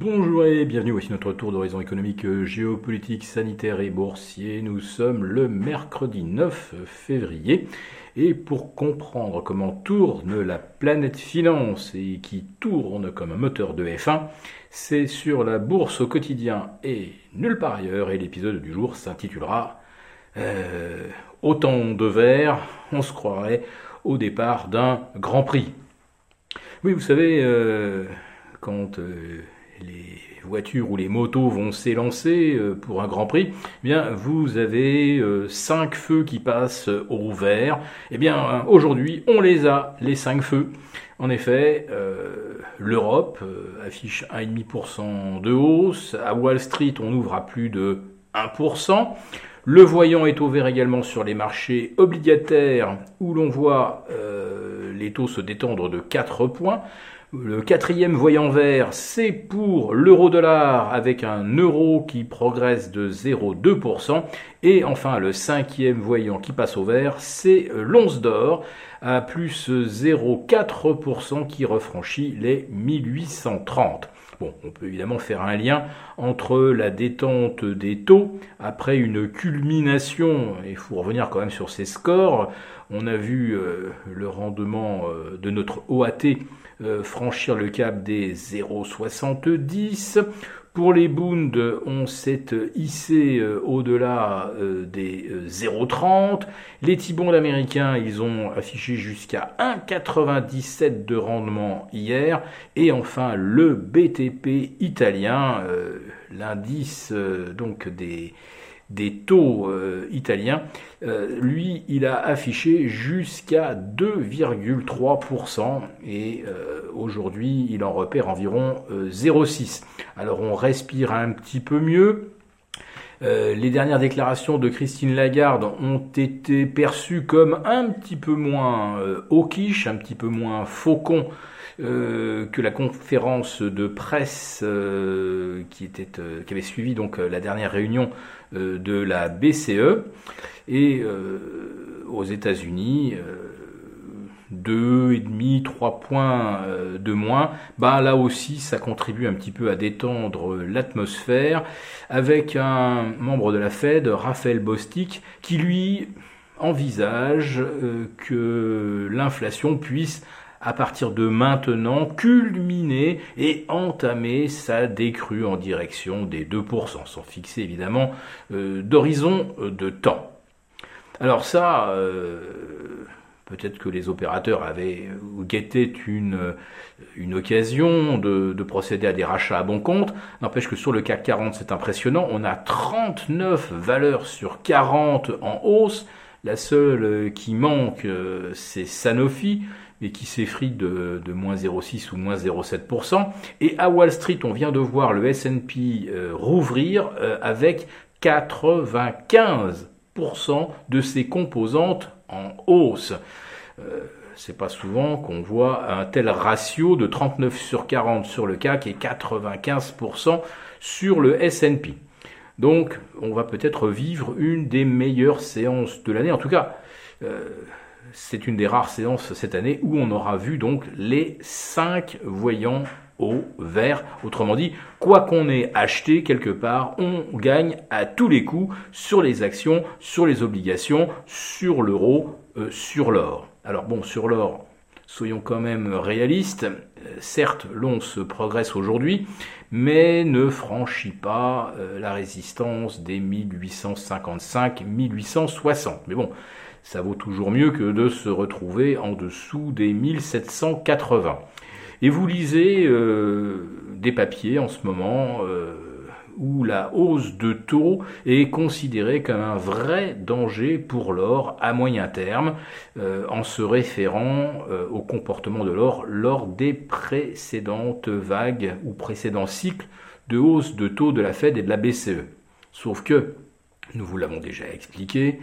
Bonjour et bienvenue, voici notre tour d'horizon économique, géopolitique, sanitaire et boursier. Nous sommes le mercredi 9 février et pour comprendre comment tourne la planète finance et qui tourne comme un moteur de F1, c'est sur la bourse au quotidien et nulle part ailleurs et l'épisode du jour s'intitulera euh, Autant de verre, on se croirait au départ d'un Grand Prix. Oui, vous savez, euh, quand... Euh, les voitures ou les motos vont s'élancer euh, pour un Grand Prix, eh bien vous avez euh, cinq feux qui passent au vert. Eh bien aujourd'hui, on les a les cinq feux. En effet, euh, l'Europe affiche 1,5% de hausse. À Wall Street, on ouvre à plus de 1%. Le voyant est au vert également sur les marchés obligataires où l'on voit les taux se détendre de 4 points. Le quatrième voyant vert, c'est pour l'euro-dollar avec un euro qui progresse de 0,2%. Et enfin, le cinquième voyant qui passe au vert, c'est l'once d'or à plus 0,4% qui refranchit les 1830. Bon, on peut évidemment faire un lien entre la détente des taux après une culmination, il faut revenir quand même sur ces scores, on a vu euh, le rendement euh, de notre OAT euh, franchir le cap des 0,70. Pour les Bund, on s'est hissé euh, au-delà euh, des 0,30. Les T-bonds américains, ils ont affiché jusqu'à 1,97 de rendement hier. Et enfin, le BTP italien, l'indice donc des des taux euh, italiens, euh, lui, il a affiché jusqu'à 2,3% et euh, aujourd'hui, il en repère environ 0,6. Alors on respire un petit peu mieux. Les dernières déclarations de Christine Lagarde ont été perçues comme un petit peu moins hawkish, un petit peu moins faucon que la conférence de presse qui, était, qui avait suivi donc la dernière réunion euh, de la BCE. Et euh, aux États-Unis, 2,5, euh, 3 points de moins, bah là aussi ça contribue un petit peu à détendre l'atmosphère avec un membre de la Fed, Raphaël Bostic, qui lui envisage que l'inflation puisse à partir de maintenant culminer et entamer sa décrue en direction des 2%, sans fixer évidemment euh, d'horizon euh, de temps. Alors ça, euh, peut-être que les opérateurs avaient guetté une, une occasion de, de, procéder à des rachats à bon compte. N'empêche que sur le CAC 40, c'est impressionnant. On a 39 valeurs sur 40 en hausse. La seule qui manque, c'est Sanofi et qui s'effrite de, moins 0,6 ou moins 0,7%. Et à Wall Street, on vient de voir le S&P euh, rouvrir euh, avec 95% de ses composantes en hausse. Euh, c'est pas souvent qu'on voit un tel ratio de 39 sur 40 sur le CAC et 95% sur le S&P. Donc, on va peut-être vivre une des meilleures séances de l'année. En tout cas, c'est une des rares séances cette année où on aura vu donc les 5 voyants au vert. Autrement dit, quoi qu'on ait acheté quelque part, on gagne à tous les coups sur les actions, sur les obligations, sur l'euro, euh, sur l'or. Alors bon, sur l'or, soyons quand même réalistes. Euh, certes, l'once progresse aujourd'hui, mais ne franchit pas euh, la résistance des 1855-1860. Mais bon, ça vaut toujours mieux que de se retrouver en dessous des 1780. Et vous lisez euh, des papiers en ce moment euh, où la hausse de taux est considérée comme un vrai danger pour l'or à moyen terme, euh, en se référant au comportement de l'or lors des précédentes vagues ou précédents cycles de hausse de taux de la Fed et de la BCE. Sauf que, nous vous l'avons déjà expliqué,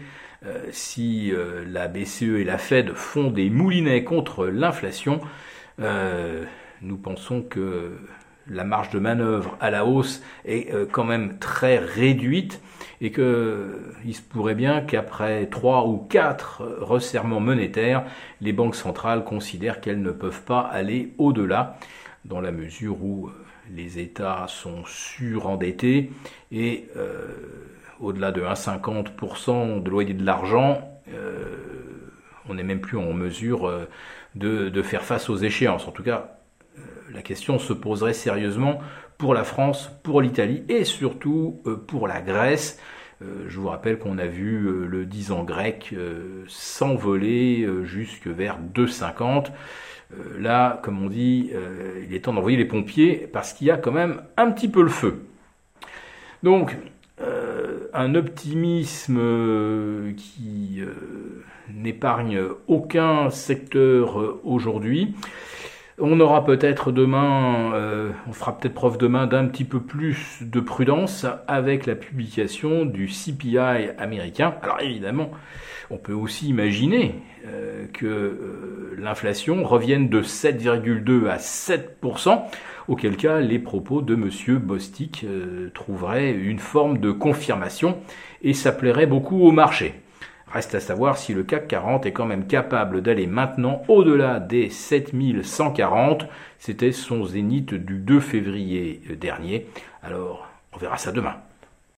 si la BCE et la Fed font des moulinets contre l'inflation, euh, nous pensons que la marge de manœuvre à la hausse est quand même très réduite et qu'il se pourrait bien qu'après trois ou quatre resserrements monétaires, les banques centrales considèrent qu'elles ne peuvent pas aller au-delà, dans la mesure où les États sont surendettés et au-delà de 1,50% de loyer de l'argent, on n'est même plus en mesure de, faire face aux échéances. En tout cas, la question se poserait sérieusement pour la France, pour l'Italie et surtout pour la Grèce. Je vous rappelle qu'on a vu le 10 ans grec s'envoler jusque vers 2,50. Euh, là, comme on dit, euh, il est temps d'envoyer les pompiers parce qu'il y a quand même un petit peu le feu. Donc, euh, un optimisme qui n'épargne aucun secteur aujourd'hui. On aura peut-être demain, on fera peut-être preuve demain d'un petit peu plus de prudence avec la publication du CPI américain. Alors évidemment, on peut aussi imaginer euh, que euh, l'inflation revienne de 7,2 à 7%, auquel cas les propos de M. Bostic euh, trouveraient une forme de confirmation et ça plairait beaucoup au marché. Reste à savoir si le CAC 40 est quand même capable d'aller maintenant au-delà des 7140. C'était son zénith du 2 février dernier. Alors, on verra ça demain.